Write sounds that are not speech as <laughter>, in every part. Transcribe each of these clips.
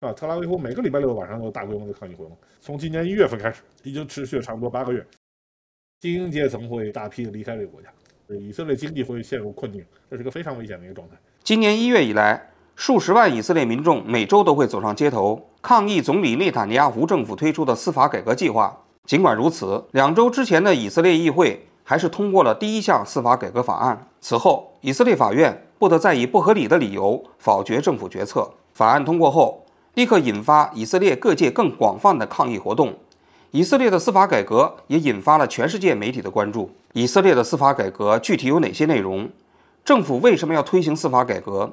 啊，特拉维夫每个礼拜六晚上都有大规模的抗议活动，从今年一月份开始，已经持续了差不多八个月。精英阶层会大批的离开这个国家，以色列经济会陷入困境，这是个非常危险的一个状态。今年一月以来，数十万以色列民众每周都会走上街头抗议总理内塔尼亚胡政府推出的司法改革计划。尽管如此，两周之前的以色列议会还是通过了第一项司法改革法案。此后，以色列法院不得再以不合理的理由否决政府决策。法案通过后，立刻引发以色列各界更广泛的抗议活动。以色列的司法改革也引发了全世界媒体的关注。以色列的司法改革具体有哪些内容？政府为什么要推行司法改革？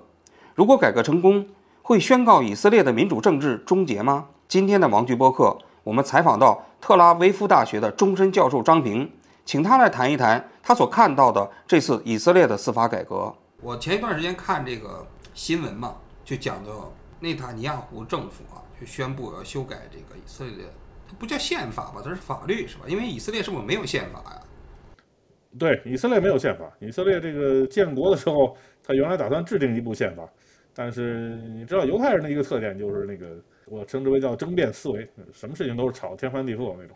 如果改革成功，会宣告以色列的民主政治终结吗？今天的王局播客，我们采访到特拉维夫大学的终身教授张平，请他来谈一谈他所看到的这次以色列的司法改革。我前一段时间看这个新闻嘛，就讲到内塔尼亚胡政府啊，就宣布要修改这个以色列。它不叫宪法吧？它是法律是吧？因为以色列是不是没有宪法呀？对，以色列没有宪法。以色列这个建国的时候，他原来打算制定一部宪法，但是你知道犹太人的一个特点就是那个我称之为叫争辩思维，什么事情都是吵天翻地覆那种。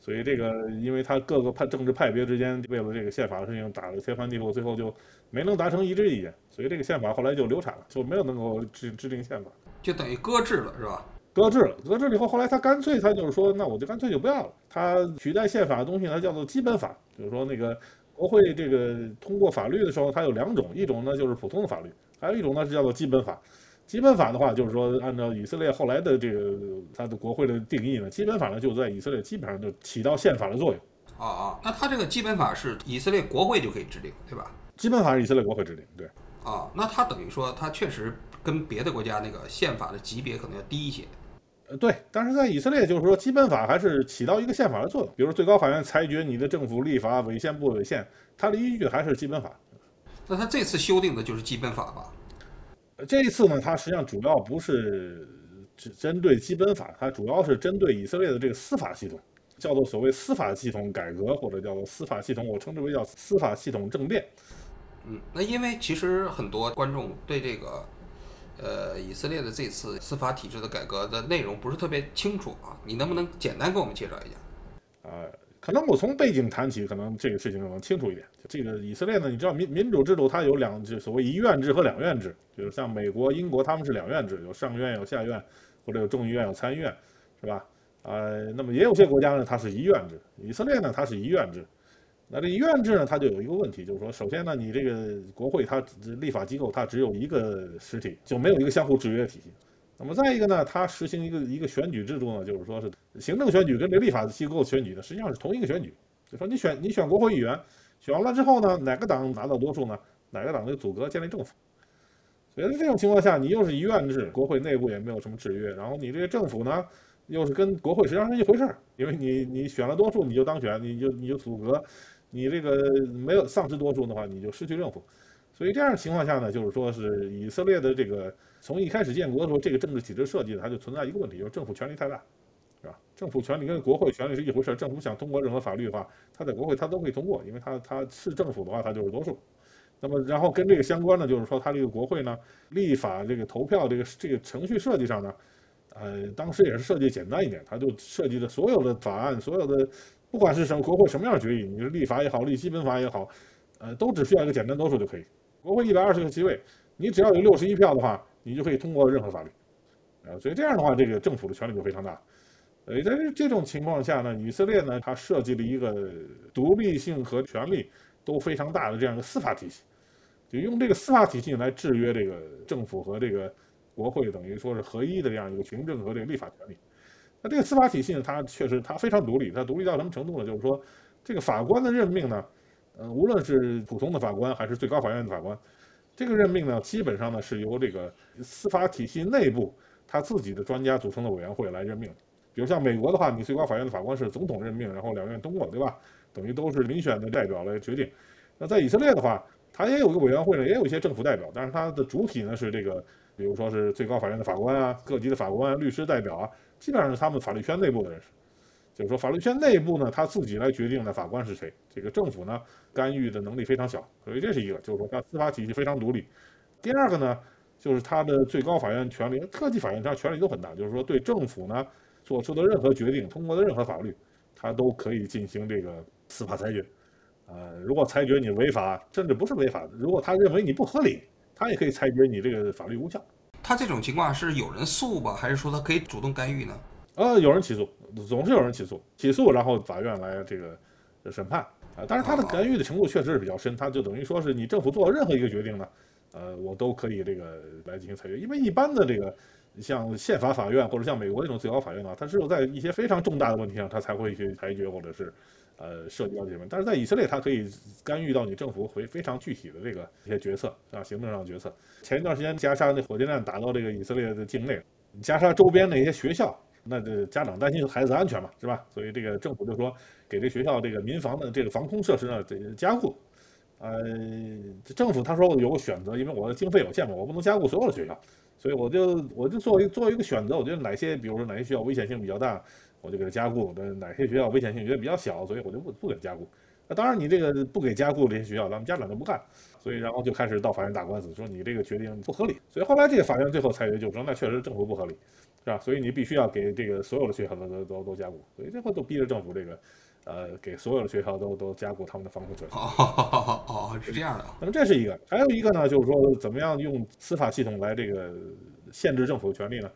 所以这个，因为他各个派政治派别之间为了这个宪法的事情打得天翻地覆，最后就没能达成一致意见，所以这个宪法后来就流产了，就没有能够制制定宪法，就等于搁置了，是吧？搁置了，搁置了以后，后来他干脆他就是说，那我就干脆就不要了。他取代宪法的东西，它叫做基本法，就是说那个国会这个通过法律的时候，它有两种，一种呢就是普通的法律，还有一种呢是叫做基本法。基本法的话，就是说按照以色列后来的这个它的国会的定义呢，基本法呢就在以色列基本上就起到宪法的作用。啊啊，那它这个基本法是以色列国会就可以制定，对吧？基本法是以色列国会制定，对。啊，那它等于说它确实跟别的国家那个宪法的级别可能要低一些。呃，对，但是在以色列，就是说基本法还是起到一个宪法的作用。比如最高法院裁决你的政府立法违宪不违宪，它的依据还是基本法。那他这次修订的就是基本法吧？这一次呢，它实际上主要不是只针对基本法，它主要是针对以色列的这个司法系统，叫做所谓司法系统改革，或者叫做司法系统，我称之为叫司法系统政变。嗯，那因为其实很多观众对这个。呃，以色列的这次司法体制的改革的内容不是特别清楚啊，你能不能简单给我们介绍一下？呃，可能我从背景谈起，可能这个事情能清楚一点。这个以色列呢，你知道民民主制度它有两，就所谓一院制和两院制，就是像美国、英国他们是两院制，有上院有下院，或者有众议院有参议院，是吧？呃，那么也有些国家呢，它是一院制，以色列呢，它是一院制。那这一院制呢，它就有一个问题，就是说，首先呢，你这个国会它立法机构它只有一个实体，就没有一个相互制约体系。那么再一个呢，它实行一个一个选举制度呢，就是说是行政选举跟这立法机构选举呢，实际上是同一个选举。就说你选你选国会议员，选完了之后呢，哪个党拿到多数呢，哪个党就组阁建立政府。所以在这种情况下，你又是一院制，国会内部也没有什么制约，然后你这个政府呢，又是跟国会实际上是一回事儿，因为你你选了多数你就当选，你就你就组阁。你这个没有丧失多数的话，你就失去政府。所以这样的情况下呢，就是说是以色列的这个从一开始建国的时候，这个政治体制设计它就存在一个问题，就是政府权力太大，是吧？政府权力跟国会权力是一回事。政府想通过任何法律的话，它在国会它都可以通过，因为它它是政府的话，它就是多数。那么然后跟这个相关的，就是说它这个国会呢，立法这个投票这个这个程序设计上呢，呃，当时也是设计简单一点，它就设计的所有的法案，所有的。不管是什么国会什么样决议，你是立法也好，立基本法也好，呃，都只需要一个简单多数就可以。国会一百二十个席位，你只要有六十一票的话，你就可以通过任何法律，啊，所以这样的话，这个政府的权力就非常大。呃，在这种情况下呢，以色列呢，它设计了一个独立性和权力都非常大的这样一个司法体系，就用这个司法体系来制约这个政府和这个国会，等于说是合一的这样一个行政和这个立法权利。那这个司法体系呢，它确实它非常独立。它独立到什么程度呢？就是说，这个法官的任命呢，呃，无论是普通的法官还是最高法院的法官，这个任命呢，基本上呢是由这个司法体系内部他自己的专家组成的委员会来任命。比如像美国的话，你最高法院的法官是总统任命，然后两院通过，对吧？等于都是民选的代表来决定。那在以色列的话，它也有个委员会呢，也有一些政府代表，但是它的主体呢是这个，比如说是最高法院的法官啊，各级的法官、律师代表啊。基本上是他们法律圈内部的人士，就是说法律圈内部呢，他自己来决定的法官是谁。这个政府呢，干预的能力非常小，所以这是一个，就是说他司法体系非常独立。第二个呢，就是它的最高法院权力、特级法院它权力都很大，就是说对政府呢做出的任何决定、通过的任何法律，它都可以进行这个司法裁决。呃，如果裁决你违法，甚至不是违法的，如果他认为你不合理，他也可以裁决你这个法律无效。他这种情况是有人诉吧，还是说他可以主动干预呢？呃，有人起诉，总是有人起诉，起诉然后法院来这个审判啊。但是他的干预的程度确实是比较深，他就等于说是你政府做任何一个决定呢，呃，我都可以这个来进行裁决。因为一般的这个像宪法法院或者像美国那种最高法院呢，它只有在一些非常重大的问题上，它才会去裁决或者是。呃，涉及到这些问题，但是在以色列，它可以干预到你政府非非常具体的这个一些决策啊，行政上的决策。前一段时间，加沙那火箭弹打到这个以色列的境内，加沙周边那些学校，那这家长担心孩子安全嘛，是吧？所以这个政府就说给这学校这个民防的这个防空设施呢得加固。呃，政府他说有个选择，因为我的经费有限嘛，我不能加固所有的学校，所以我就我就做一做一个选择，我觉得哪些，比如说哪些学校危险性比较大。我就给它加固，的哪些学校危险性觉得比较小，所以我就不不给他加固。那当然，你这个不给加固这些学校，咱们家长就不干，所以然后就开始到法院打官司，说你这个决定不合理。所以后来这个法院最后裁决就说，那确实政府不合理，是吧？所以你必须要给这个所有的学校都都都都加固。所以最后都逼着政府这个，呃，给所有的学校都都加固他们的防护设施。哦哦，是这样的。那么这是一个，还有一个呢，就是说怎么样用司法系统来这个限制政府的权利呢？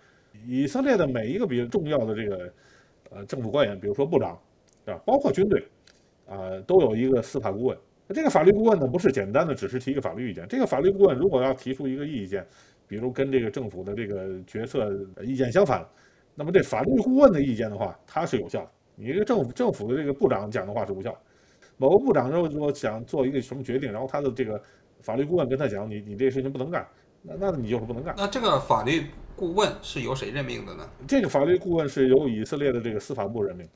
以色列的每一个比较重要的这个。呃，政府官员，比如说部长，是吧？包括军队，啊，都有一个司法顾问。那这个法律顾问呢，不是简单的只是提一个法律意见。这个法律顾问如果要提出一个意见，比如跟这个政府的这个决策意见相反，那么这法律顾问的意见的话，它是有效的。你这个政府政府的这个部长讲的话是无效。某个部长如果想做一个什么决定，然后他的这个法律顾问跟他讲，你你这事情不能干，那那你就是不能干。那这个法律。顾问是由谁任命的呢？这个法律顾问是由以色列的这个司法部任命。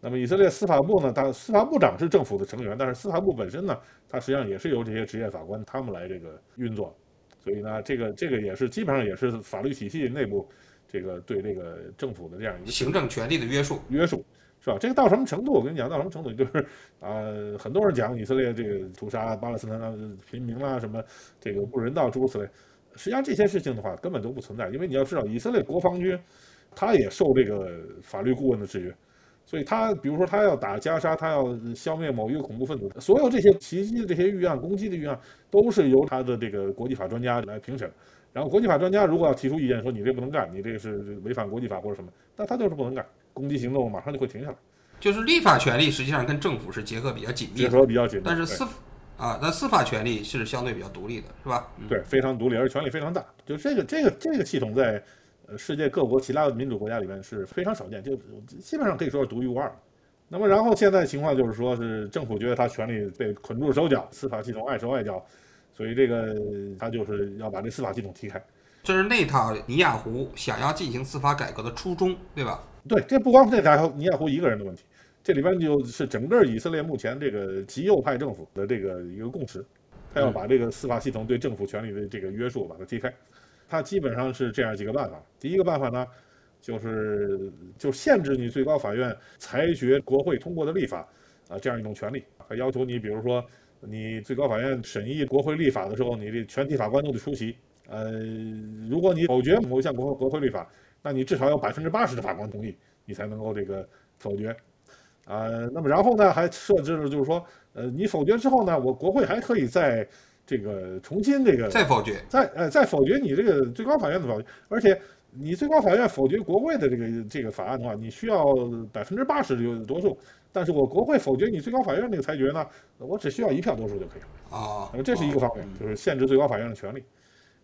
那么以色列司法部呢？它司法部长是政府的成员，但是司法部本身呢，它实际上也是由这些职业法官他们来这个运作。所以呢，这个这个也是基本上也是法律体系内部这个对这个政府的这样一个行政权力的约束约束，是吧？这个到什么程度？我跟你讲，到什么程度？就是啊，很多人讲以色列这个屠杀巴勒斯坦平民啦，什么这个不人道诸如此类。实际上这些事情的话根本都不存在，因为你要知道，以色列国防军，他也受这个法律顾问的制约，所以他比如说他要打加沙，他要消灭某一个恐怖分子，所有这些袭击的这些预案、攻击的预案，都是由他的这个国际法专家来评审。然后国际法专家如果要提出意见说你这不能干，你这个是违反国际法或者什么，那他就是不能干，攻击行动马上就会停下来。就是立法权力实际上跟政府是结合比较紧密，结合比较紧密，但是司。啊，那司法权力是相对比较独立的，是吧？对，非常独立，而且权力非常大。就这个这个这个系统在呃世界各国其他的民主国家里面是非常少见，就基本上可以说是独一无二。那么然后现在情况就是说是政府觉得他权力被捆住手脚，司法系统碍手碍脚，所以这个他就是要把这司法系统踢开。这是内塔尼亚胡想要进行司法改革的初衷，对吧？对，这不光是内塔尼亚胡一个人的问题。这里边就是整个以色列目前这个极右派政府的这个一个共识，他要把这个司法系统对政府权力的这个约束把它踢开，他基本上是这样几个办法。第一个办法呢，就是就限制你最高法院裁决国会通过的立法啊这样一种权利，还要求你比如说你最高法院审议国会立法的时候，你的全体法官都得出席。呃，如果你否决某一项国国会立法，那你至少有百分之八十的法官同意，你才能够这个否决。啊，那么然后呢，还设置了就是说，呃，你否决之后呢，我国会还可以再这个重新这个再否决，再呃再否决你这个最高法院的否决，而且你最高法院否决国会的这个这个法案的话，你需要百分之八十的多数，但是我国会否决你最高法院这个裁决呢，我只需要一票多数就可以了啊。那么这是一个方面，就是限制最高法院的权利。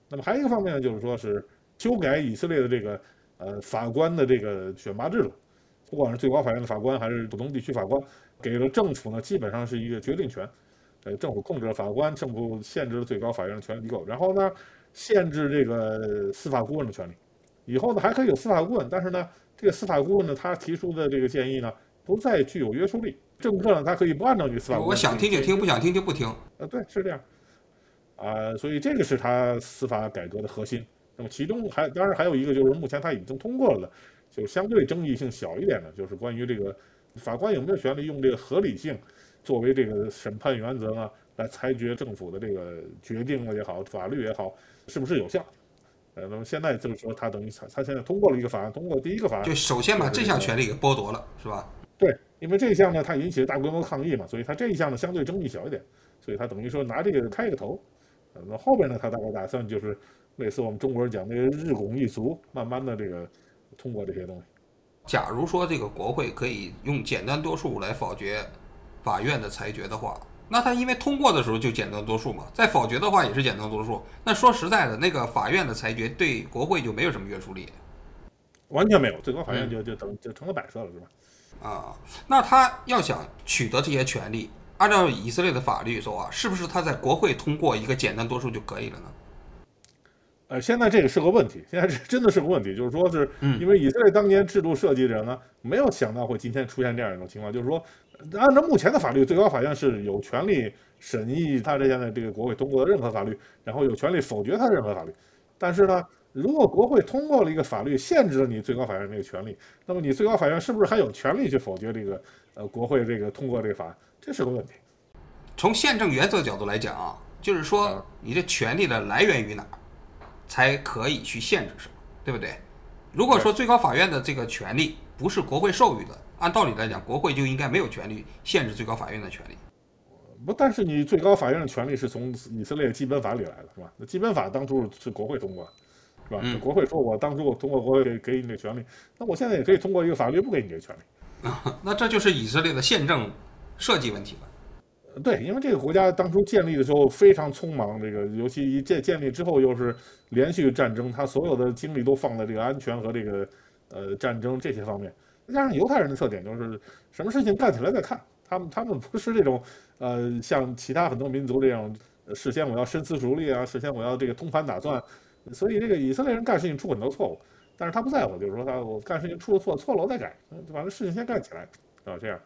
那么还有一个方面呢，就是说是修改以色列的这个呃法官的这个选拔制度。不管是最高法院的法官还是普通地区法官，给了政府呢，基本上是一个决定权。呃，政府控制了法官，政府限制了最高法院的权力机构，然后呢，限制这个司法顾问的权利。以后呢，还可以有司法顾问，但是呢，这个司法顾问呢，他提出的这个建议呢，不再具有约束力。政客呢，他可以不按照这个司法顾问。我想听就听，不想听就不听。呃，对，是这样。啊，所以这个是他司法改革的核心。那么其中还当然还有一个就是目前他已经通过了的。就相对争议性小一点的，就是关于这个法官有没有权利用这个合理性作为这个审判原则呢，来裁决政府的这个决定也好，法律也好，是不是有效？呃，那么现在就是说，他等于他他现在通过了一个法案，通过第一个法案，就首先把这项权利给剥夺了，是吧？对，因为这一项呢，它引起了大规模抗议嘛，所以它这一项呢相对争议小一点，所以他等于说拿这个开个头。那么后边呢，他大概打算就是类似我们中国人讲那个日拱一卒，慢慢的这个通过这些东西。假如说这个国会可以用简单多数来否决法院的裁决的话，那他因为通过的时候就简单多数嘛，在否决的话也是简单多数。那说实在的，那个法院的裁决对国会就没有什么约束力完全没有，最高法院嗯就就等就成了摆设了，是吧？啊。那他要想取得这些权利，按照以色列的法律说啊，是不是他在国会通过一个简单多数就可以了呢？呃，现在这个是个问题，现在这真的是个问题，就是说是嗯因为以色列当年制度设计的人呢，没有想到会今天出现这样一种情况，就是说，按照目前的法律，最高法院是有权利审议他这现在这个国会通过的任何法律，然后有权利否决他任何法律。但是呢，如果国会通过了一个法律，限制了你最高法院这个权利，那么你最高法院是不是还有权利去否决这个呃国会这个通过这个法案？这是个问题。从宪政原则角度来讲啊，就是说啊你这权利的来源于哪儿，才可以去限制什么，对不对？如果说最高法院的这个权利不是国会授予的，按道理来讲，国会就应该没有权利限制最高法院的权利。不，但是你最高法院的权利是从以色列基本法里来的，是吧？那基本法当初是国会通过的，是吧？嗯国会说我当初我通过国会给给你这权利，那我现在也可以通过一个法律不给你这个权利。啊 <laughs> 那这就是以色列的宪政设计问题了。对，因为这个国家当初建立的时候非常匆忙，这个尤其一建建立之后又是连续战争，他所有的精力都放在这个安全和这个呃战争这些方面。加上犹太人的特点就是什么事情干起来再看，他们他们不是这种呃像其他很多民族这样事先我要深思熟虑啊，事先我要这个通盘打算，所以这个以色列人干事情出很多错误，但是他不在乎，就是说他我干事情出了错，错了我再改，嗯把这事情先干起来啊这样。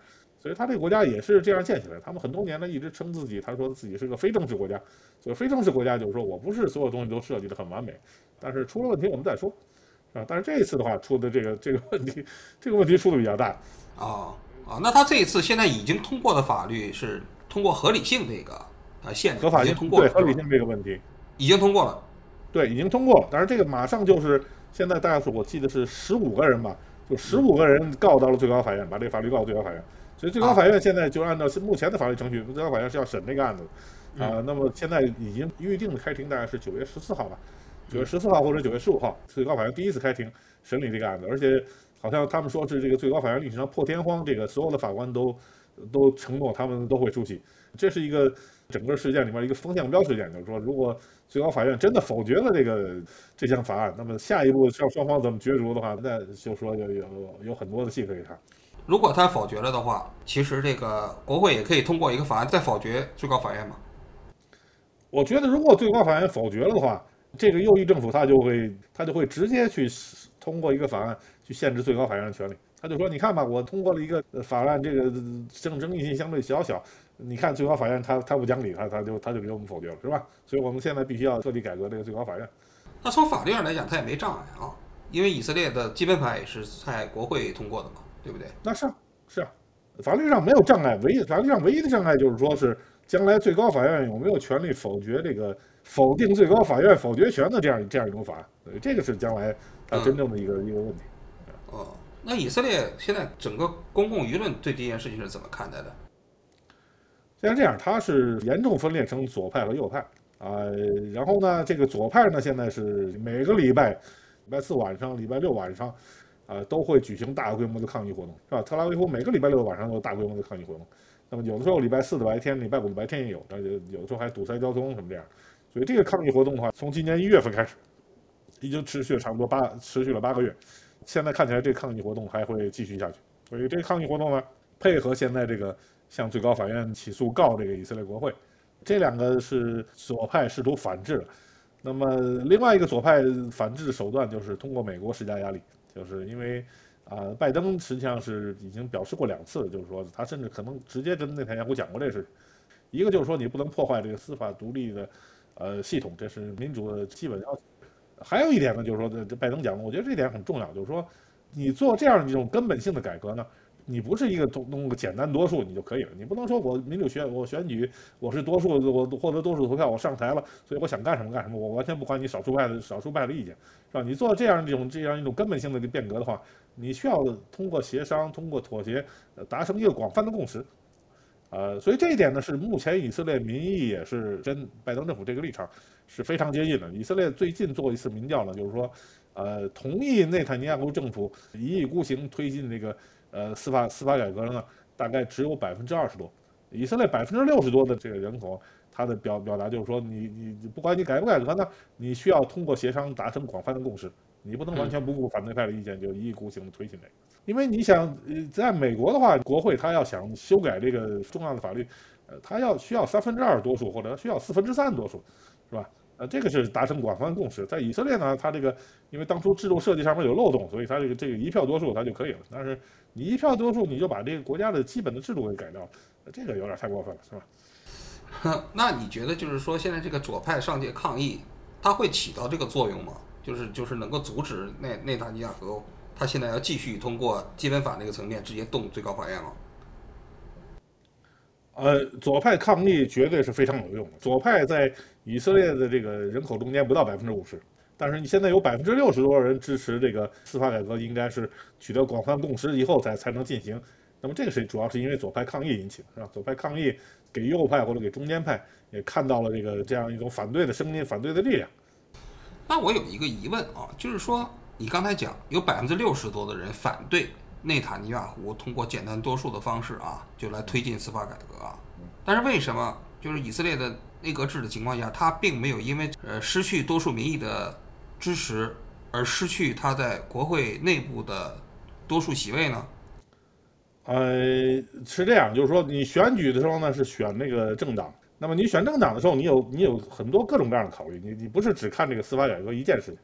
所以他这个国家也是这样建起来。他们很多年呢一直称自己，他说自己是个非正式国家。所以非正式国家就是说我不是所有东西都设计得很完美，但是出了问题我们再说，啊。但是这一次的话出的这个这个问题，这个问题出的比较大。哦哦，那他这一次现在已经通过的法律是通过合理性这个呃限制，合法性已经通过了，对合理性这个问题，已经通过了。对已经通过了。但是这个马上就是现在大概是我记得是十五个人吧，就十五个人告到了最高法院，把这个法律告到最高法院。所以最高法院现在就按照目前的法律程序，最高法院是要审这个案子的。啊、那么现在已经预定的开庭大概是九月十四号吧，九月十四号或者九月十五号，最高法院第一次开庭审理这个案子，而且好像他们说是这个最高法院历史上破天荒，这个所有的法官都都承诺他们都会出席，这是一个整个事件里面一个风向标事件，就是说如果最高法院真的否决了这个这项法案，那么下一步要双方怎么角逐的话，那就说有有有很多的戏可以看。如果他否决了的话，其实这个国会也可以通过一个法案再否决最高法院嘛。我觉得，如果最高法院否决了的话，这个右翼政府他就会他就会直接去通过一个法案去限制最高法院的权利。他就说：“你看吧，我通过了一个呃法案，这个呃争争议性相对小小。你看最高法院他他不讲理，他他就他就给我们否决了，是吧？所以我们现在必须要彻底改革这个最高法院。那从法律上来讲，他也没障碍啊，因为以色列的基本法也是在国会通过的嘛，对不对？那是啊是啊，法律上没有障碍，唯一法律上唯一的障碍就是说是将来最高法院有没有权利否决这个否定最高法院否决权的这样这样一种法案，对这个是将来它真正的一个、一个问题。哦，那以色列现在整个公共舆论对这件事情是怎么看待的？现在这样，它是严重分裂成左派和右派啊、然后呢，这个左派呢，现在是每个礼拜，礼拜四晚上、礼拜六晚上，啊、都会举行大规模的抗议活动，是吧？特拉维夫每个礼拜六晚上都有大规模的抗议活动。那么有的时候礼拜四的白天、礼拜五的白天也有，而且有的时候还堵塞交通什么这样。所以这个抗议活动的话，从今年一月份开始，已经持续了差不多八持续了八个月。现在看起来这抗议活动还会继续下去。所以这个抗议活动呢，配合现在这个向最高法院起诉告这个以色列国会，这两个是左派试图反制的。那么另外一个左派反制的手段就是通过美国施加压力，就是因为啊、拜登实际上是已经表示过两次，就是说他甚至可能直接跟内塔尼亚胡讲过这事。一个就是说你不能破坏这个司法独立的呃系统，这是民主的基本要求。还有一点呢，就是说这这拜登讲的，我觉得这点很重要，就是说你做这样一种根本性的改革呢，你不是一个通弄个简单多数你就可以了，你不能说我民主选我选举我是多数，我获得多数投票我上台了，所以我想干什么干什么，我完全不管你少数派的少数派的意见，是吧？你做这样这种这样一种根本性的变革的话，你需要通过协商、通过妥协，达成一个广泛的共识。呃，所以这一点呢，是目前以色列民意也是跟拜登政府这个立场是非常接近的。以色列最近做一次民调呢，就是说，呃，同意内塔尼亚胡政府一意孤行推进这个呃司法司法改革呢，大概只有百分之二十多。以色列百分之六十多的这个人口，他的表表达就是说，你你不管你改不改革呢，你需要通过协商达成广泛的共识，你不能完全不顾反对派的意见就一意孤行的推行这个。因为你想，呃，在美国的话，国会他要想修改这个重要的法律，呃，他要需要三分之二多数或者需要四分之三多数，是吧？呃，这个是达成广泛共识。在以色列呢，他这个因为当初制度设计上面有漏洞，所以他这个这个一票多数他就可以了。但是你一票多数，你就把这个国家的基本的制度给改掉了，这个有点太过分了，是吧？<laughs> 那你觉得就是说，现在这个左派上街抗议，它会起到这个作用吗？就是就是能够阻止内内塔尼亚胡？他现在要继续通过基本法那个层面直接动最高法院吗？呃，左派抗议绝对是非常有用的。左派在以色列的这个人口中间不到百分之五十，但是你现在有百分之六十多人支持这个司法改革，应该是取得广泛共识以后才才能进行。那么这个是主要是因为左派抗议引起的，是吧？左派抗议给右派或者给中间派也看到了这个这样一种反对的声音、反对的力量。那我有一个疑问啊，就是说。你刚才讲有百分之六十多的人反对内塔尼亚胡通过简单多数的方式啊，就来推进司法改革啊。但是为什么就是以色列的内阁制的情况下，他并没有因为呃失去多数民意的支持而失去他在国会内部的多数席位呢？呃，是这样，就是说你选举的时候呢是选那个政党，那么你选政党的时候，你有你有很多各种各样的考虑，你你不是只看这个司法改革一件事情。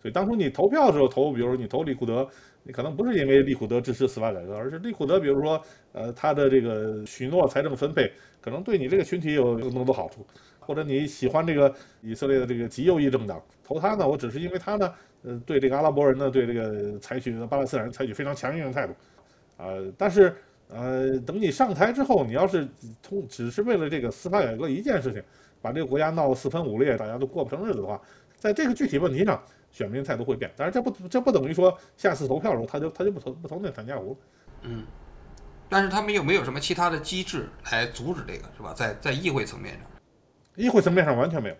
所以当初你投票的时候投，比如说你投利库德，你可能不是因为利库德支持司法改革，而是利库德，比如说，呃，他的这个许诺财政分配可能对你这个群体有更多的好处，或者你喜欢这个以色列的这个极右翼政党，投他呢，我只是因为他呢，呃，对这个阿拉伯人呢，对这个采取巴勒斯坦人采取非常强硬的态度，啊，但是，呃，等你上台之后，你要是通只是为了这个司法改革一件事情，把这个国家闹得四分五裂，大家都过不成日子的话，在这个具体问题上。选民态度会变，但是这不这不等于说下次投票的时候他就他就不投不投那坦加胡。嗯，但是他们又没有什么其他的机制来阻止这个是吧？在在议会层面上，议会层面上完全没有。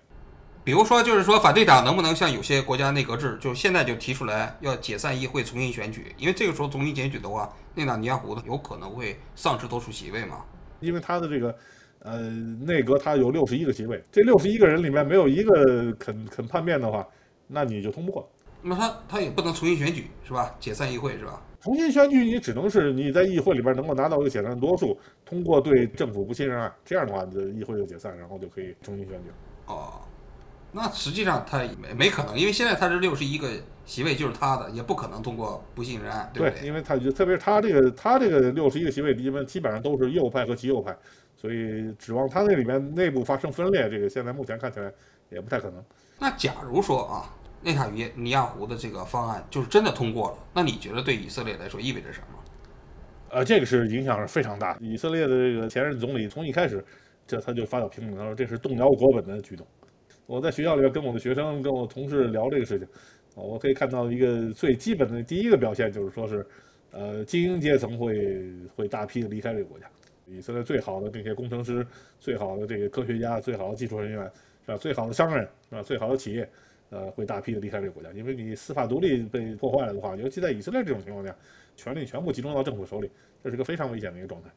比如说，就是说反对党能不能像有些国家内阁制，就现在就提出来要解散议会重新选举？因为这个时候重新选举的话，内塔尼亚胡有可能会丧失多数席位嘛？因为他的这个呃内阁他有六十一个席位，这六十一个人里面没有一个肯肯叛变的话。那你就通不过，那么他他也不能重新选举是吧？解散议会是吧？重新选举你只能是你在议会里边能够拿到一个解散的多数，通过对政府不信任案，这样的话你的议会就解散，然后就可以重新选举。哦，那实际上他没没可能，因为现在他这六十一个席位就是他的，也不可能通过不信任案，对不对？因为他就特别是他这个他这个六十一个席位，基本基本上都是右派和极右派，所以指望他那里面内部发生分裂，这个现在目前看起来也不太可能。那假如说啊。内塔尼亚胡的这个方案就是真的通过了，那你觉得对以色列来说意味着什么？呃，这个是影响是非常大。以色列的这个前任总理从一开始，这他就发表评论，他说这是动摇国本的举动。我在学校里边跟我的学生、跟我同事聊这个事情，我可以看到一个最基本的第一个表现就是说是，呃，精英阶层会会大批的离开这个国家。以色列最好的这些工程师、最好的这个科学家、最好的技术人员，是吧？最好的商人，是吧？最好的企业。呃，会大批的离开这个国家，因为你司法独立被破坏了的话，尤其在以色列这种情况下，权力全部集中到政府手里，这是个非常危险的一个状态。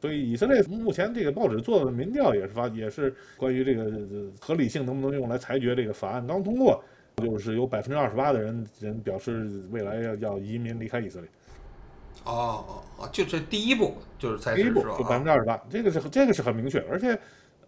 所以，以色列目前这个报纸做的民调也是发，也是关于这个合理性能不能用来裁决这个法案刚通过，就是有百分之二十八的人人表示未来要要移民离开以色列。哦哦哦，就这第一步就是才第一步，就百分之二十八，这个是这个是很明确，而且。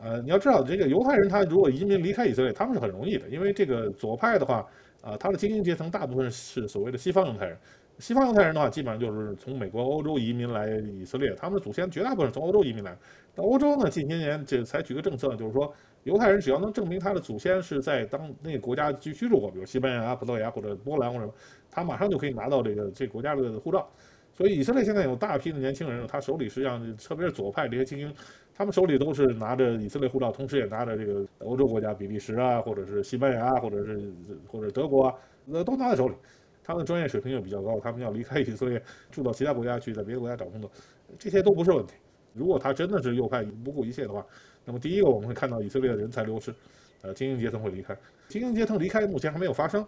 呃，你要知道，这个犹太人他如果移民离开以色列，他们是很容易的，因为这个左派的话，啊，他的精英阶层大部分是所谓的西方犹太人。西方犹太人的话，基本上就是从美国、欧洲移民来以色列，他们的祖先绝大部分从欧洲移民来。到欧洲呢，近些年这采取个政策，就是说，犹太人只要能证明他的祖先是在当那个国家居居住过，比如西班牙、葡萄牙或者波兰或者什么，他马上就可以拿到这个这国家的护照。所以以色列现在有大批的年轻人，他手里实际上特别是左派这些精英，他们手里都是拿着以色列护照，同时也拿着这个欧洲国家，比利时啊，或者是西班牙，啊或者是或者德国啊，呃，都拿在手里。他们的专业水平又比较高，他们要离开以色列，住到其他国家去，在别的国家找工作，这些都不是问题。如果他真的是右派不顾一切的话，那么第一个我们会看到以色列的人才流失，呃，精英阶层会离开。精英阶层离开目前还没有发生，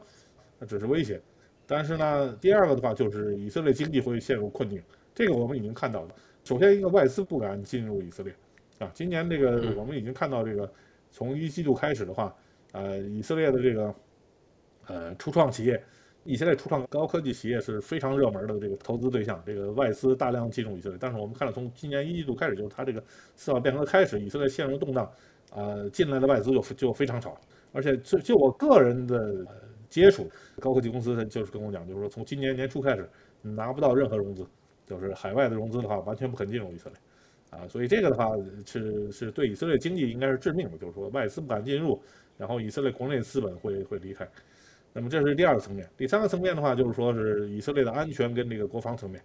那只是威胁。但是呢，第二个的话就是以色列经济会陷入困境，这个我们已经看到了。首先，一个外资不敢进入以色列，啊，今年这个我们已经看到这个，从一季度开始的话，呃，以色列的这个，呃，初创企业。以色列初创高科技企业是非常热门的这个投资对象，这个外资大量进入以色列。但是我们看到，从今年一季度开始，就是它这个司法变革开始，以色列陷入动荡，呃，进来的外资就就非常少。而且就就我个人的接触，高科技公司就是跟我讲，就是说从今年年初开始拿不到任何融资，就是海外的融资的话，完全不肯进入以色列，啊，所以这个的话是是对以色列经济应该是致命的，就是说外资不敢进入，然后以色列国内资本会会离开。那么这是第二个层面，第三个层面的话，就是说是以色列的安全跟这个国防层面，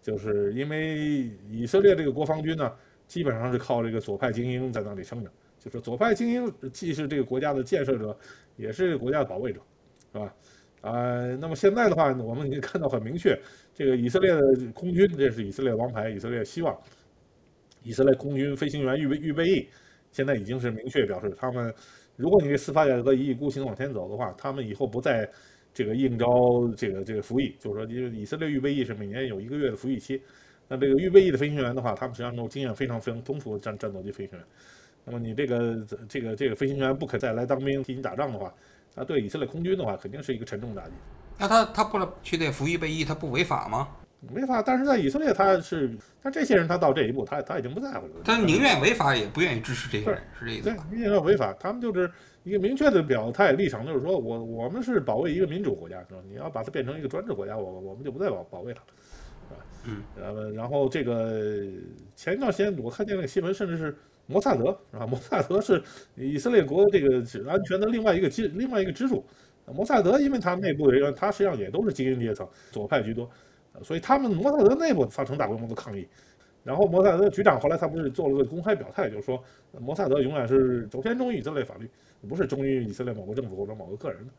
就是因为以色列这个国防军呢，基本上是靠这个左派精英在那里撑着，就是左派精英既是这个国家的建设者，也是国家的保卫者，是吧？啊，那么现在的话，我们已经看到很明确，这个以色列的空军，这是以色列王牌，以色列希望，以色列空军飞行员预备预备役，现在已经是明确表示他们。如果你这司法改革一意孤行往前走的话，他们以后不再这个应招这个这个服役，就是说，因为以色列预备役是每年有一个月的服役期，那这个预备役的飞行员的话，他们实际上都经验非常非常丰富的战战斗机飞行员。那么你这个这个这个飞行员不肯再来当兵替你打仗的话，那对以色列空军的话肯定是一个沉重打击。那他他不能去这服役备役，他不违法吗？违法，但是在以色列他是，但这些人他到这一步，他他已经不在乎了。他宁愿违法也不愿意支持这些人，是这意思吧？对，宁愿违法，他们就是一个明确的表态立场，就是说我我们是保卫一个民主国家，是吧？你要把它变成一个专制国家，我我们就不再保保卫它了，是吧？嗯。呃，然后这个前一段时间我看见那个新闻，甚至是摩萨德，是吧？摩萨德是以色列国这个安全的另外一个支另外一个支柱。摩萨德因为他内部的人员，他实际上也都是精英阶层，左派居多。所以他们摩萨德内部发生大规模的抗议，然后摩萨德局长后来他不是做了个公开表态，就是说摩萨德永远是首先忠于以色列法律，不是忠于以色列某个政府或者某个个人的。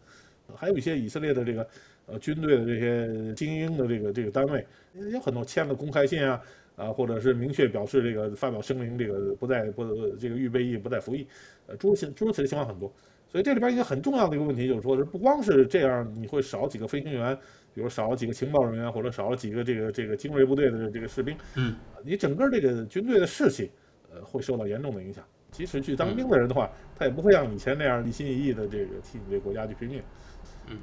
还有一些以色列的这个呃军队的这些精英的这个这个单位，有很多签了公开信啊啊，或者是明确表示这个发表声明，这个不再不这个预备役不再服役，呃诸如此诸如此的情况很多。所以这里边一个很重要的一个问题就是说，是不光是这样，你会少几个飞行员。比如少了几个情报人员，或者少了几个这个这个精锐部队的这个士兵，嗯，你整个这个军队的士气，呃，会受到严重的影响。即使去当兵的人的话，他也不会像以前那样一心一意的这个替你这国家去拼命，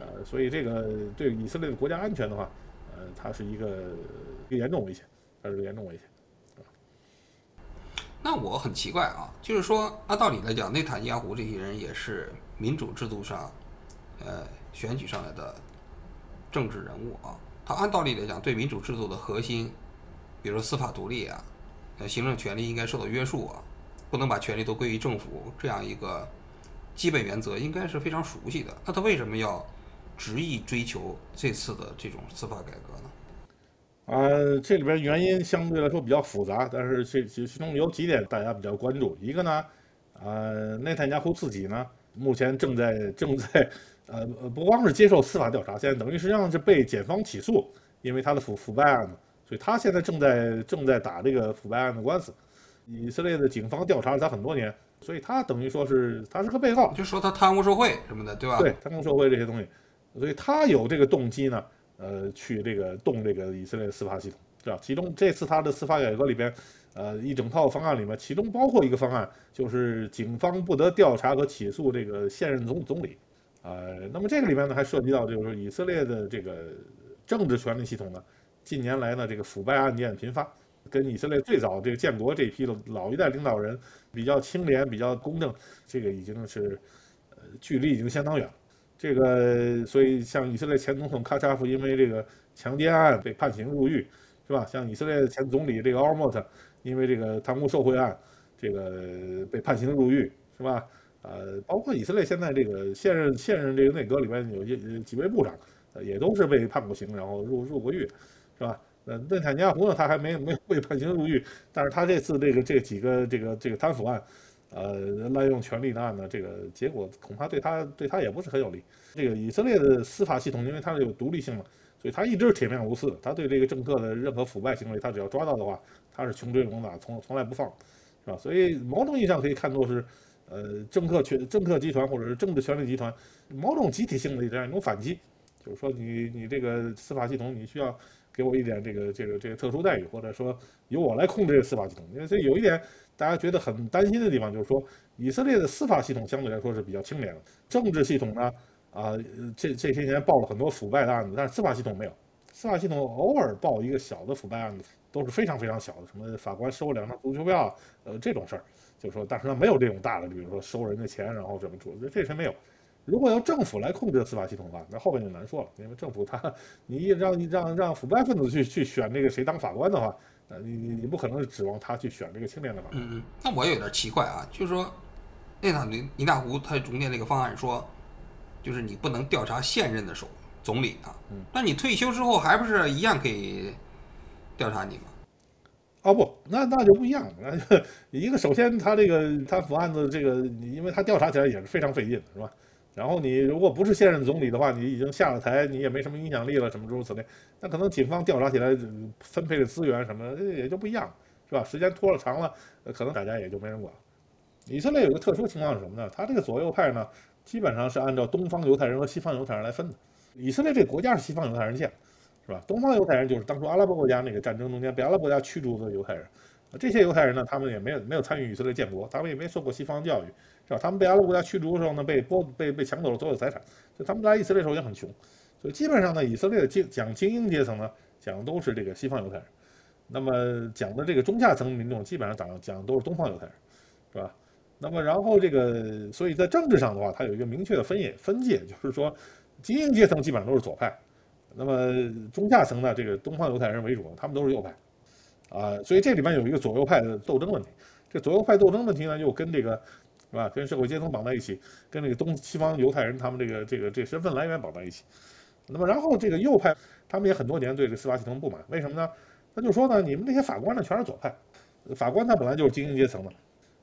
呃，所以这个对以色列的国家安全的话，呃，它是一个一个严重危险，它是个严重威胁。那我很奇怪啊，就是说按道理来讲，内塔尼亚胡这些人也是民主制度上，呃，选举上来的。政治人物啊，他按道理来讲，对民主制度的核心，比如司法独立啊，呃，行政权力应该受到约束啊，不能把权力都归于政府，这样一个基本原则应该是非常熟悉的。那他为什么要执意追求这次的这种司法改革呢？啊，这里边原因相对来说比较复杂，但是这其中有几点大家比较关注。一个呢，呃，内塔尼亚胡自己呢，目前正在正在。呃呃，不光是接受司法调查，现在等于实际上是被检方起诉，因为他的腐腐败案嘛，所以他现在正在正在打这个腐败案的官司。以色列的警方调查了他很多年，所以他等于说是他是个被告，就说他贪污受贿什么的，对吧？对，贪污受贿这些东西，所以他有这个动机呢，呃，去这个动这个以色列司法系统，是吧？其中这次他的司法改革里边，呃，一整套方案里面，其中包括一个方案，就是警方不得调查和起诉这个现任总总理。呃，那么这个里面呢，还涉及到就是以色列的这个政治权力系统呢，近年来呢，这个腐败案件频发，跟以色列最早这个建国这批的老一代领导人比较清廉、比较公正，这个已经是呃距离已经相当远了。这个所以像以色列前总统卡扎夫因为这个强奸案被判刑入狱，是吧？像以色列前总理这个奥尔莫特因为这个贪污受贿案，这个被判刑入狱，是吧？呃，包括以色列现在这个现任现任这个内阁里边有些几位部长，也都是被判过刑，然后入入过狱，是吧？呃，内塔尼亚胡呢，他还没没有被判刑入狱，但是他这次这个这几个这个这个贪腐案，呃，滥用权力的案呢，这个结果恐怕对他对他也不是很有利。这个以色列的司法系统，因为它是有独立性嘛，所以他一直是铁面无私的。他对这个政客的任何腐败行为，他只要抓到的话，他是穷追猛打，从从来不放，是吧？所以某种意义上可以看作是，呃，政客权政客集团或者是政治权力集团某种集体性的这样一种反击，就是说你你这个司法系统你需要给我一点这个这个这个特殊待遇，或者说由我来控制这个司法系统。因为这有一点大家觉得很担心的地方，就是说以色列的司法系统相对来说是比较清廉的，政治系统呢？啊，这这些年报了很多腐败的案子，但是司法系统没有。司法系统偶尔报一个小的腐败案子，都是非常非常小的，什么法官收两张足球票，呃，这种事儿，就是说，但是呢，没有这种大的，比如说收人的钱，然后怎么处，这些没有。如果由政府来控制司法系统的话，那后面就难说了，因为政府他，你让你让让腐败分子去去选这个谁当法官的话，呃，你你你不可能指望他去选这个清廉的法官。嗯嗯，那我有点奇怪啊，就是说，内塔尼尼大胡他中间那个方案说。就是你不能调查现任的首总理啊，那你退休之后还不是一样可以调查你吗？哦不，那那就不一样了。那 <laughs> 一个首先他这个贪腐案子这个，因为他调查起来也是非常费劲的，是吧？然后你如果不是现任总理的话，你已经下了台，你也没什么影响力了，什么诸如此类，那可能警方调查起来分配的资源什么也就不一样，是吧？时间拖了长了，可能大家也就没人管。以色列有个特殊情况是什么呢？他这个左右派呢？基本上是按照东方犹太人和西方犹太人来分的。以色列这个国家是西方犹太人建，是吧？东方犹太人就是当初阿拉伯国家那个战争中间被阿拉伯国家驱逐的犹太人。这些犹太人呢，他们也没有没有参与以色列建国，他们也没受过西方教育，是吧？他们被阿拉伯国家驱逐的时候呢，被剥被被抢走了所有财产，所以他们来以色列的时候也很穷。所以基本上呢，以色列的精讲精英阶层呢，讲的都是这个西方犹太人。那么讲的这个中下层民众，基本上讲讲都是东方犹太人，是吧？那么，然后这个，所以在政治上的话，它有一个明确的分野分界，就是说，精英阶层基本上都是左派，那么中下层呢，这个东方犹太人为主，他们都是右派，啊，所以这里面有一个左右派的斗争问题。这左右派斗争问题呢，又跟这个，是吧？跟社会阶层绑在一起，跟这个东西方犹太人他们这个这个这身份来源绑在一起。那么，然后这个右派他们也很多年对这个司法系统不满，为什么呢？他就说呢，你们这些法官呢全是左派，法官他本来就是精英阶层的。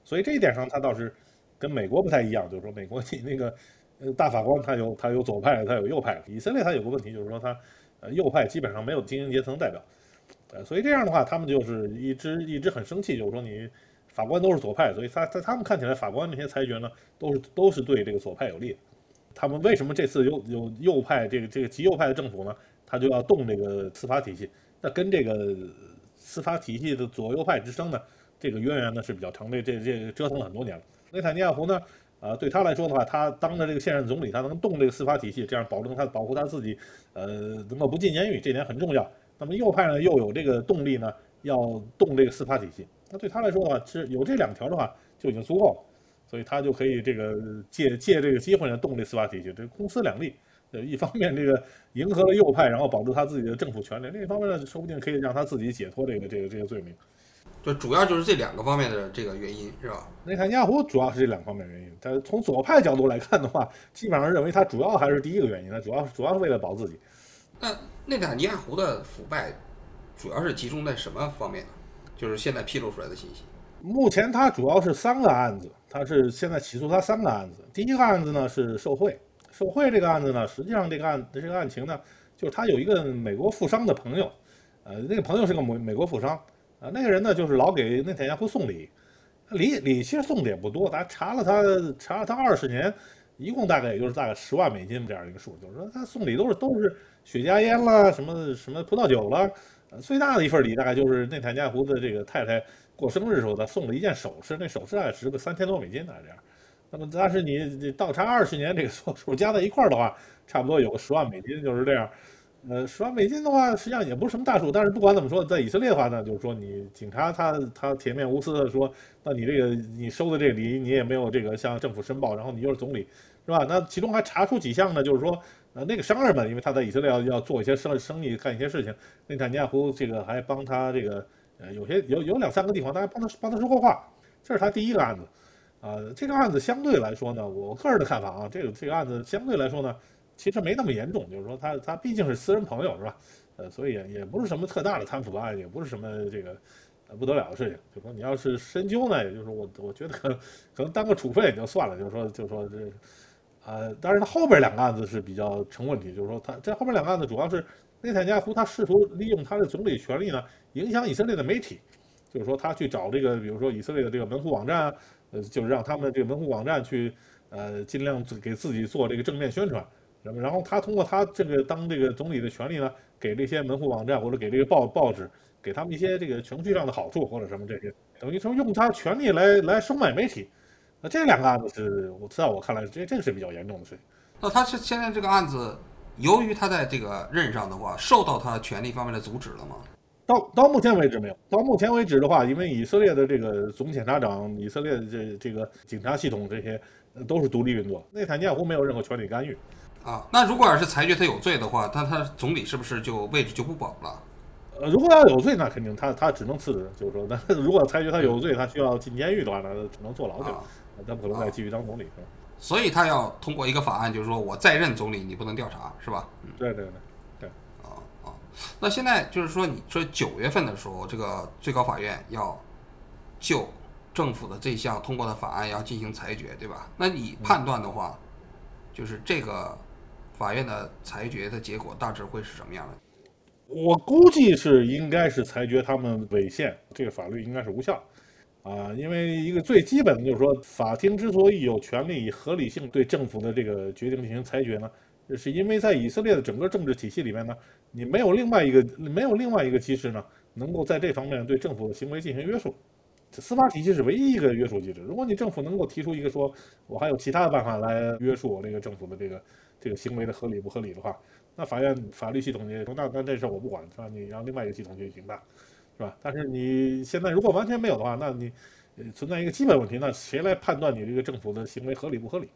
所以这一点上，他倒是跟美国不太一样，就是说，美国 <laughs> 你那个呃大法官他有他有左派，他有右派。以色列他有个问题，就是说他呃右派基本上没有精英阶层代表，呃，所以这样的话，他们就是一直一直很生气，就是说你法官都是左派，所以他在他们看起来，法官那些裁决呢，都是都是对这个左派有利。他们为什么这次有有右派这个这个极右派的政府呢？他就要动这个司法体系？那跟这个司法体系的左右派之争呢？这个渊源呢是比较长的，这这折腾了很多年了。内塔尼亚胡呢，啊，对他来说的话，他当着这个现任总理，他能动这个司法体系，这样保证他保护他自己，呃，能够不进监狱，这点很重要。那么右派呢又有这个动力呢，要动这个司法体系，那对他来说的话，是有这两条的话就已经足够了，所以他就可以这个借借这个机会呢动这司法体系，这公私两利。呃，一方面这个迎合了右派，然后保住他自己的政府权利；另一方面呢，说不定可以让他自己解脱这个这个这个罪名。就主要就是这两个方面的这个原因，是吧？内塔尼亚胡主要是这两方面原因。但从左派角度来看的话，基本上认为他主要还是第一个原因，他主要主要是为了保自己。那内塔尼亚胡的腐败主要是集中在什么方面呢？就是现在披露出来的信息。目前他主要是三个案子，他是现在起诉他三个案子。第一个案子呢是受贿，受贿这个案子呢，实际上这个案这个案情呢，就是他有一个美国富商的朋友，呃，那个朋友是个美美国富商。啊，那个人呢，就是老给内塔尼亚胡送礼，礼礼其实送的也不多，咱查了他查了他二十年，一共大概也就是大概十万美金这样一个数，就是说他送礼都是都是雪茄烟啦，什么什么葡萄酒啦，呃最大的一份礼大概就是内塔尼亚胡的这个太太过生日时候，他送了一件首饰，那首饰大概值个三千多美金呢这样。那么但是你你倒查二十年这个所数加在一块儿的话，差不多有个十万美金，就是这样。呃，十万美金的话，实际上也不是什么大数，但是不管怎么说，在以色列的话呢，就是说你警察他他铁面无私的说，那你这个你收的这个礼，你也没有这个向政府申报，然后你又是总理，是吧？那其中还查出几项呢，就是说，呃，那个商人嘛，因为他在以色列要要做一些生生意，干一些事情，内塔尼亚胡这个还帮他这个，呃，有些有有两三个地方，他还帮他帮他说过话，这是他第一个案子，啊，这个案子相对来说呢，我个人的看法啊，这个这个案子相对来说呢。其实没那么严重，就是说他他毕竟是私人朋友是吧？呃，所以也也不是什么特大的贪腐案，也不是什么这个呃不得了的事情。就说你要是深究呢，也就是说我我觉得可能可能当个处分也就算了，就是说就是说这。呃，当然，他后边两个案子是比较成问题，就是说，他这后边两个案子主要是内塔尼亚胡他试图利用他的总理权力呢，影响以色列的媒体，就是说他去找这个，比如说以色列的这个门户网站，呃，就是让他们这个门户网站去，呃，尽量给自己做这个正面宣传，然后，然后他通过他这个当这个总理的权利呢，给这些门户网站或者给这个报报纸，给他们一些这个程序上的好处或者什么这些，等于说用他权力来来收买媒体。那这两个案子是我在我看来，这这个是比较严重的事情。那他是现在这个案子，由于他在这个任上的话，受到他权力方面的阻止了吗？到到目前为止没有。到目前为止的话，因为以色列的这个总检察长、以色列的这这个警察系统这些都是独立运作，内塔尼亚胡没有任何权力干预。啊，那如果要是裁决他有罪的话，那他总理是不是就位置就不保了？呃，如果要有罪，那肯定他他只能辞职。就是说，那如果裁决他有罪，他需要进监狱的话，那只能坐牢去了。他不可能再继续当总理？所以他要通过一个法案，就是说我再任总理，你不能调查，是吧？对对对对。啊啊，那现在就是说，你说九月份的时候，这个最高法院要就政府的这项通过的法案要进行裁决，对吧？那你判断的话，就是这个法院的裁决的结果大致会是什么样的？我估计是应该是裁决他们违宪，这个法律应该是无效。啊，因为一个最基本的就是说，法庭之所以有权利以合理性对政府的这个决定进行裁决呢，是因为在以色列的整个政治体系里面呢，你没有另外一个没有另外一个机制呢，能够在这方面对政府的行为进行约束。司法体系是唯一一个约束机制。如果你政府能够提出一个说，我还有其他的办法来约束我这个政府的这个这个行为的合理不合理的话，那法院法律系统也说，那那这事我不管，是吧？你让另外一个系统去行办。是吧？但是你现在如果完全没有的话，那你呃存在一个基本问题，那谁来判断你这个政府的行为合理不合理？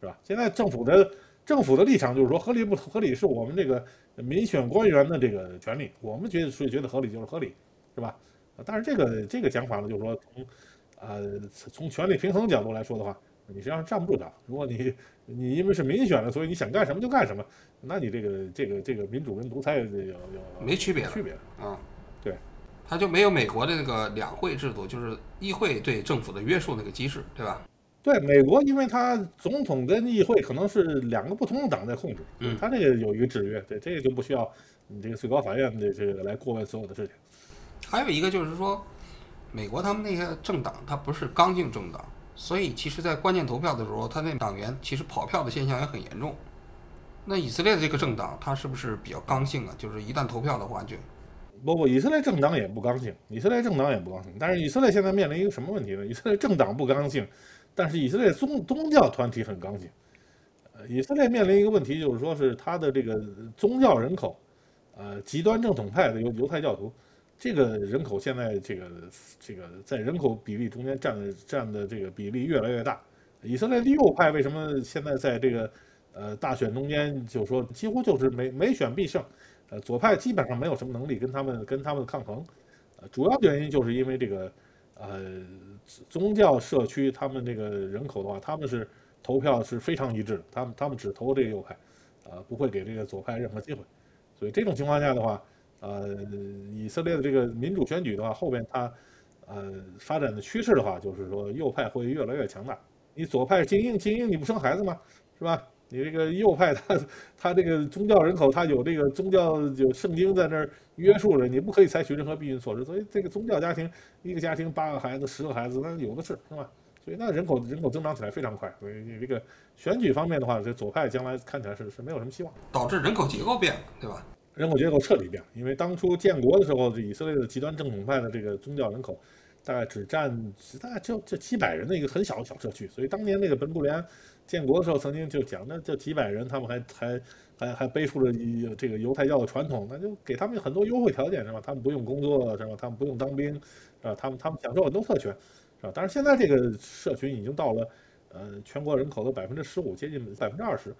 是吧？现在政府的政府的立场就是说，合理不合理是我们这个民选官员的这个权利，我们觉得是觉得合理就是合理，是吧？但是这个这个讲法呢，就是说从呃从权力平衡角度来说的话，你实际上站不住脚。如果你你因为是民选的，所以你想干什么就干什么，那你这个这个这个民主跟独裁有有没区别区别啊？对。他就没有美国的那个两会制度，就是议会对政府的约束那个机制，对吧？对，美国因为他总统跟议会可能是两个不同的党在控制，嗯，他这个有一个制约，对，这个就不需要你这个最高法院的这个来过问所有的事情。还有一个就是说，美国他们那些政党，它不是刚性政党，所以其实在关键投票的时候，他那党员其实跑票的现象也很严重。那以色列的这个政党，它是不是比较刚性啊？就是一旦投票的话就。不不，以色列政党也不刚性，以色列政党也不刚性。但是以色列现在面临一个什么问题呢？以色列政党不刚性，但是以色列宗宗教团体很刚性。呃，以色列面临一个问题，就是说是他的这个宗教人口，呃，极端正统派的犹犹太教徒，这个人口现在这个这个在人口比例中间占的占的这个比例越来越大。以色列的右派为什么现在在这个呃大选中间就说几乎就是每每选必胜？呃，左派基本上没有什么能力跟他们跟他们抗衡，呃，主要的原因就是因为这个，呃，宗教社区他们这个人口的话，他们是投票是非常一致，他们他们只投这个右派，呃，不会给这个左派任何机会，所以这种情况下的话，呃，以色列的这个民主选举的话，后边它，呃，发展的趋势的话，就是说右派会越来越强大，你左派精英精英你不生孩子吗？是吧？你这个右派，他 <laughs> 他这个宗教人口，他有这个宗教有圣经在那儿约束着，你不可以采取任何避孕措施。所以这个宗教家庭，一个家庭八个孩子、十个孩子，那有的是，是吧？所以那人口人口增长起来非常快。所以你这个选举方面的话，这左派将来看起来是是没有什么希望。导致人口结构变了，对吧？人口结构彻底变了，因为当初建国的时候，这以色列的极端正统派的这个宗教人口，大概只占大概就就几百人的一个很小的小社区。所以当年那个本部联。建国的时候曾经就讲，那这几百人，他们还还还还背负着这个犹太教的传统，那就给他们很多优惠条件，是吧？他们不用工作，是吧？他们不用当兵，是吧？他们他们享受很多特权，是吧？但是现在这个社群已经到了，呃，全国人口的百分之十五，接近百分之二十，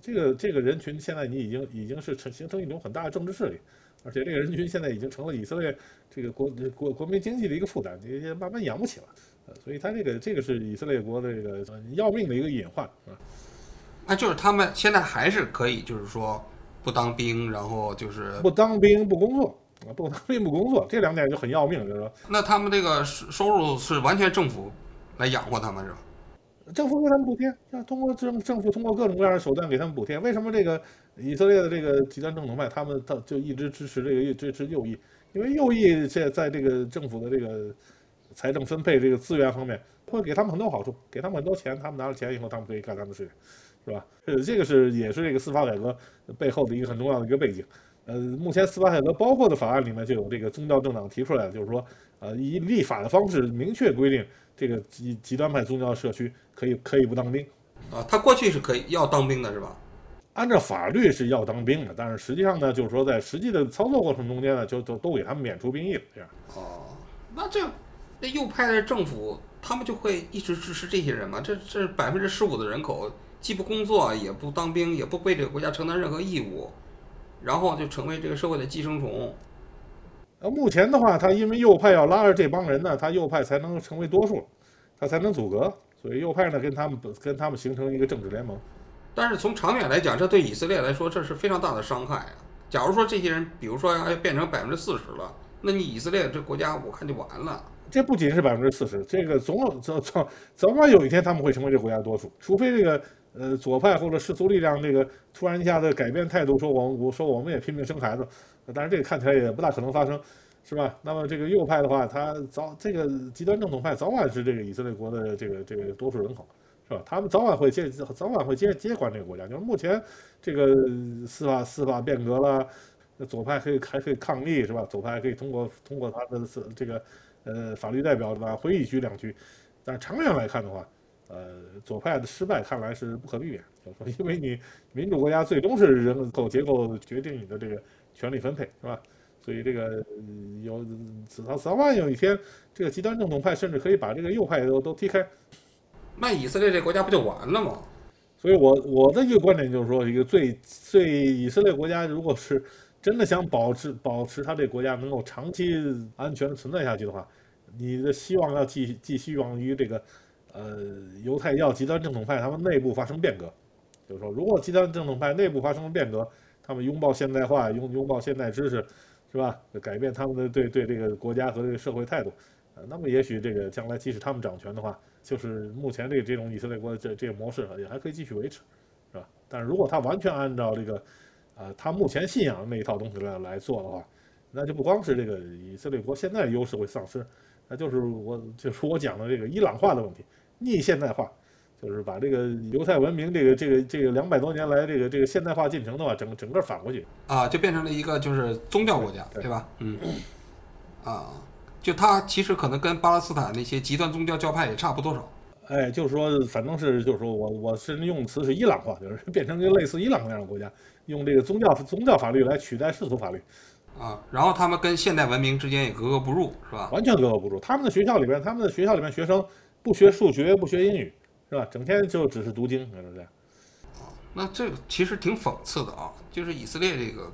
这个这个人群现在你已经已经是成形成一种很大的政治势力，而且这个人群现在已经成了以色列这个国国国民经济的一个负担，也也慢慢养不起了。所以，他这个这个是以色列国的这个要命的一个隐患啊。那就是他们现在还是可以，就是说不不当兵，然后就是不当兵不工作啊，不当兵不工作，这两点就很要命，就是说那他们这个收收入是完全政府来养活他们是吧？政府给他们补贴，要，通过政政府通过各种各样的手段给他们补贴。为什么这个以色列的这个极端正统派他们他就一直支持这个支持右翼？因为右翼在在这个政府的这个财政分配这个资源方面，会给他们很多好处，给他们很多钱，他们拿了钱以后，他们可以干他们的事情，是吧？呃，这个是也是这个司法改革背后的一个很重要的一个背景。呃，目前司法改革包括的法案里面就有这个宗教政党提出来的，就是说，呃，以立法的方式明确规定。这个极极端派宗教社区可以可以不当兵啊？他过去是可以要当兵的是吧？按照法律是要当兵的，但是实际上呢，就是说在实际的操作过程中间呢，就都都给他们免除兵役了。这样哦，那这那右派的政府他们就会一直支持这些人吗？这这百分之十五的人口既不工作，也不当兵，也不为这个国家承担任何义务，然后就成为这个社会的寄生虫。呃，目前的话，他因为右派要拉着这帮人呢，他右派才能成为多数，他才能阻隔，所以右派呢跟他们跟他们形成一个政治联盟。但是从长远来讲，这对以色列来说这是非常大的伤害啊！假如说这些人，比如说要变成百分之四十了，那你以色列这国家我看就完了。这不仅是百分之四十，这个总有早早早晚有一天他们会成为这国家多数，除非这个呃左派或者世俗力量这个突然一下子改变态度，说我我说我们也拼命生孩子。但是这个看起来也不大可能发生，是吧？那么这个右派的话，他早这个极端正统派早晚是这个以色列国的这个这个多数人口，是吧？他们早晚会接早晚会接接管这个国家。就是目前这个司法司法变革了，左派可以还可以抗议，是吧？左派可以通过通过他的这个呃法律代表对吧？会一局两局。但长远来看的话，呃，左派的失败看来是不可避免，就是说，因为你民主国家最终是人口结构决定你的这个。权力分配是吧？所以这个有早早晚有一天，这个极端正统派甚至可以把这个右派都都踢开。那以色列这国家不就完了吗？所以，我我的一个观点就是说，一个最最以色列国家，如果是真的想保持保持他这个国家能够长期安全的存在下去的话，你的希望要寄寄希望于这个呃犹太教极端正统派他们内部发生变革。就是说，如果极端正统派内部发生了变革，他们拥抱现代化，拥拥抱现代知识，是吧？改变他们的对对这个国家和这个社会态度，呃，那么也许这个将来即使他们掌权的话，就是目前这这种以色列国这这个模式也还可以继续维持，是吧？但是如果他完全按照这个，啊，他目前信仰的那一套东西来来做的话，那就不光是这个以色列国现在优势会丧失，那就是我就是我讲的这个伊朗化的问题，逆现代化。就是把这个犹太文明这个这个这个两百多年来这个这个现代化进程的话，整整个反过去啊，就变成了一个就是宗教国家，对吧？嗯，啊，就它其实可能跟巴勒斯坦那些极端宗教教派也差不多少。哎，就是说，反正是就是说我我是用词是伊朗化，就是变成一个类似伊朗那样的国家，用这个宗教宗教法律来取代世俗法律啊。然后他们跟现代文明之间也格格不入，是吧？完全格格不入。他们的学校里边，他们的学校里边学生不学数学，不学英语。是吧？整天就只是读经，是不是？啊，那这个其实挺讽刺的啊！就是以色列这个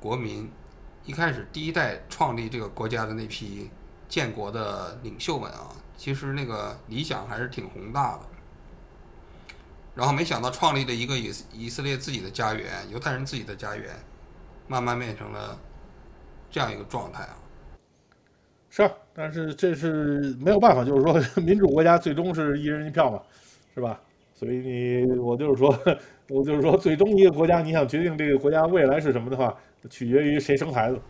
国民，一开始第一代创立这个国家的那批建国的领袖们啊，其实那个理想还是挺宏大的。然后没想到创立了一个以以色列自己的家园，犹太人自己的家园，慢慢变成了这样一个状态啊。是啊，但是这是没有办法，就是说 <laughs> 民主国家最终是一人一票嘛。是吧？所以你我就是说，<laughs> 我就是说，最终一个国家你想决定这个国家未来是什么的话，取决于谁生孩子。